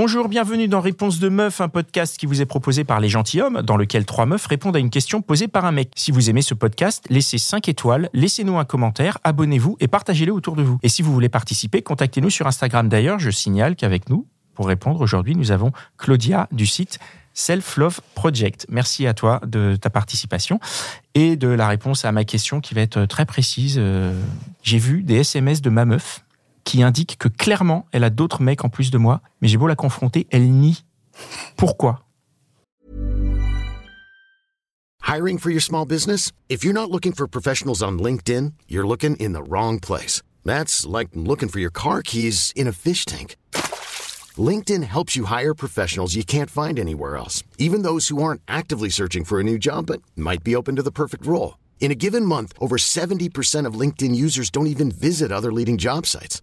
Bonjour, bienvenue dans Réponse de Meuf, un podcast qui vous est proposé par les gentilshommes, dans lequel trois meufs répondent à une question posée par un mec. Si vous aimez ce podcast, laissez 5 étoiles, laissez-nous un commentaire, abonnez-vous et partagez-le autour de vous. Et si vous voulez participer, contactez-nous sur Instagram. D'ailleurs, je signale qu'avec nous, pour répondre aujourd'hui, nous avons Claudia du site Self Love Project. Merci à toi de ta participation et de la réponse à ma question qui va être très précise. Euh, J'ai vu des SMS de ma meuf qui indiquent que clairement, elle a d'autres mecs en plus de moi, mais j'ai beau la confronter, elle nie. Pourquoi? Hiring for your small business? If you're not looking for professionals on LinkedIn, you're looking in the wrong place. That's like looking for your car keys in a fish tank. LinkedIn helps you hire professionals you can't find anywhere else, even those who aren't actively searching for a new job but might be open to the perfect role. In a given month, over 70% of LinkedIn users don't even visit other leading job sites.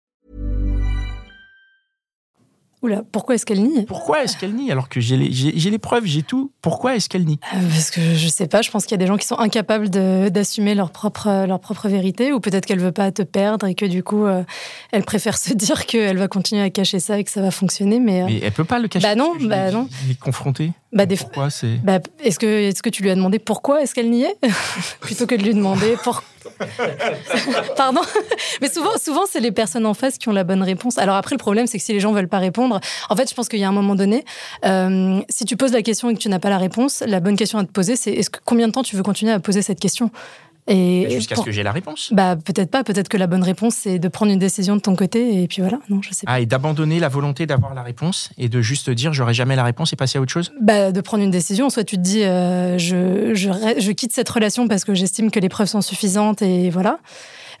Oula, pourquoi est-ce qu'elle nie? Pourquoi est-ce qu'elle nie? Alors que j'ai les, j'ai- j'ai les preuves, j'ai tout Pourquoi est-ce qu'elle nie? Euh, Parce que je, je sais pas, je pense qu'il y a des gens qui sont incapables de- d'assumer leur propre, leur propre vérité, ou peut-être qu'elle veut pas te perdre et que du coup, euh, elle préfère se dire qu'elle va continuer à cacher ça et que ça va fonctionner. Mais, euh, Mais elle peut pas le cacher. Bah non, bah non. je l'ai confrontée. bah, des, Pourquoi c'est bah, est-ce que, est que tu lui as demandé pourquoi est-ce qu'elle niait? Plutôt que de lui demander pour... Pardon Mais souvent, souvent c'est les personnes en face qui ont la bonne réponse. Alors après, le problème, c'est que si les gens veulent pas répondre, en fait, je pense qu'il y a un moment donné, euh, si tu poses la question et que tu n'as pas la réponse, la bonne question à te poser, c'est est-ce que combien de temps tu veux continuer à poser cette question? Et Jusqu'à pour- ce que j'ai la réponse. Bah peut-être pas, peut-être que la bonne réponse c'est de prendre une décision de ton côté et puis voilà, non, je sais pas. Ah, et d'abandonner la volonté d'avoir la réponse et de juste dire j'aurai jamais la réponse et passer à autre chose? Bah, de prendre une décision. Soit tu te dis, euh, je, je, je quitte cette relation parce que j'estime que les preuves sont suffisantes et voilà.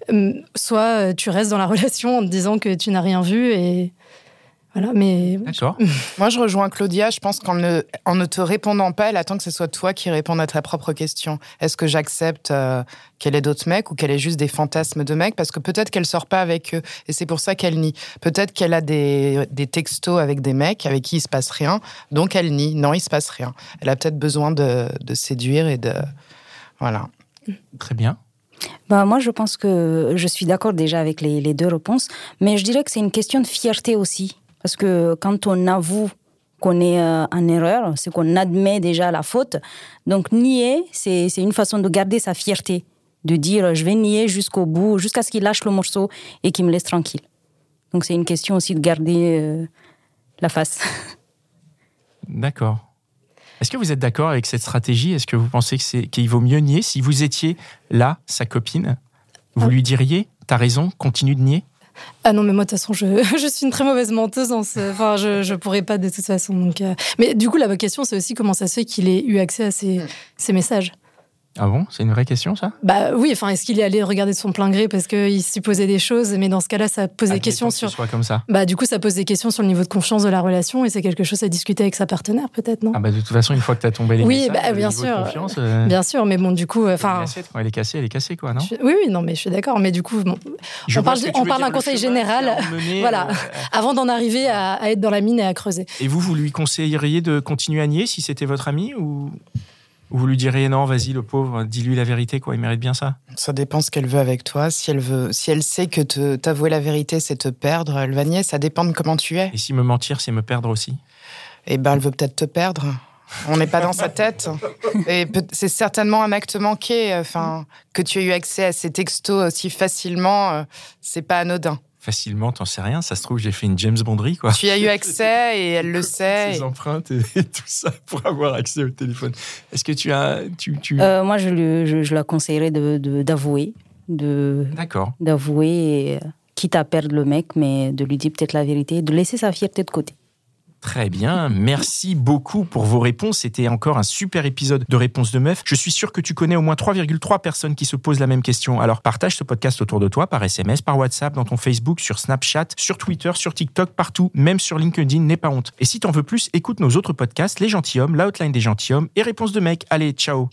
Hum, Soit euh, tu restes dans la relation en te disant que tu n'as rien vu et voilà. Mais D'accord. Moi, je rejoins Claudia. Je pense qu'en ne, en ne te répondant pas, elle attend que ce soit toi qui réponde à ta propre question. Est-ce que j'accepte euh, qu'elle ait d'autres mecs ou qu'elle ait juste des fantasmes de mecs? Parce que peut-être qu'elle sort pas avec eux et c'est pour ça qu'elle nie. Peut-être qu'elle a des, des textos avec des mecs avec qui il se passe rien, donc elle nie. Non, il se passe rien. Elle a peut-être besoin de, de séduire et de. Voilà. Très bien. Bah, moi, je pense que je suis d'accord déjà avec les, les deux réponses, mais je dirais que c'est une question de fierté aussi. Parce que quand on avoue qu'on est euh, en erreur, c'est qu'on admet déjà la faute. Donc, nier, c'est une façon de garder sa fierté, de dire je vais nier jusqu'au bout, jusqu'à ce qu'il lâche le morceau et qu'il me laisse tranquille. Donc, c'est une question aussi de garder euh, la face. D'accord. Est-ce que vous êtes d'accord avec cette stratégie? Est-ce que vous pensez qu'il vaut mieux nier? Si vous étiez là, sa copine, vous Ah. lui diriez T'as raison, continue de nier? Ah non, mais moi de toute façon, je, je suis une très mauvaise menteuse. En ce- enfin, je je pourrais pas de toute façon. Donc, euh, mais du coup, la question c'est aussi comment ça se fait qu'il ait eu accès à ces, ces messages. Ah bon? C'est une vraie question, ça? Bah oui, enfin, est-ce qu'il est allé regarder de son plein gré parce qu'il supposait des choses? Mais dans ce cas-là, ça pose des questions que sur. soit comme ça. Bah du coup, ça pose des questions sur le niveau de confiance de la relation et c'est quelque chose à discuter avec sa partenaire, peut-être, non? Ah bah de toute façon, une fois que t'as tombé les Oui, messages, bah, bien sûr. confiance, euh, Bien sûr, mais bon, du coup, euh, enfin. Quand elle est cassée, elle est cassée, quoi, non? Je- Oui, oui, non, mais je suis d'accord. Mais du coup, bon, on parle que on d'un conseil général. Voilà. euh, avant d'en arriver à, à être dans la mine et à creuser. Et vous, vous lui conseilleriez de continuer à nier si c'était votre ami ou ou vous lui diriez non, vas-y, le pauvre, dis-lui la vérité, quoi, il mérite bien ça Ça dépend ce qu'elle veut avec toi. Si elle veut, si elle sait que t'avouer la vérité, c'est te perdre, elle va nier. Ça dépend de comment tu es. Et si me mentir, c'est me perdre aussi Eh ben, elle veut peut-être te perdre. On n'est pas dans sa tête. Et c'est certainement un acte manqué. Enfin, que tu aies eu accès à ces textos aussi facilement, euh, c'est pas anodin. Facilement, t'en sais rien, ça se trouve, j'ai fait une James Bonderie, quoi. Tu y as eu accès et elle le sait. Ses empreintes et, et tout ça pour avoir accès au téléphone. Est-ce que tu as. Tu, tu... Euh, moi, je, lui- je, je la conseillerais d'avouer, de, D'accord. d'avouer, euh, quitte à perdre le mec, mais de lui dire peut-être la vérité, de laisser sa fierté de côté. Très bien, merci beaucoup pour vos réponses. C'était encore un super épisode de Réponse de Meuf. Je suis sûr que tu connais au moins 3,3 personnes qui se posent la même question. Alors partage ce podcast autour de toi par SMS, par WhatsApp, dans ton Facebook, sur Snapchat, sur Twitter, sur TikTok, partout, même sur LinkedIn, n'aie pas honte. Et si t'en veux plus, écoute nos autres podcasts, Les Gentilhommes, La Outline des Gentilhommes et Réponse de Mec. Allez, ciao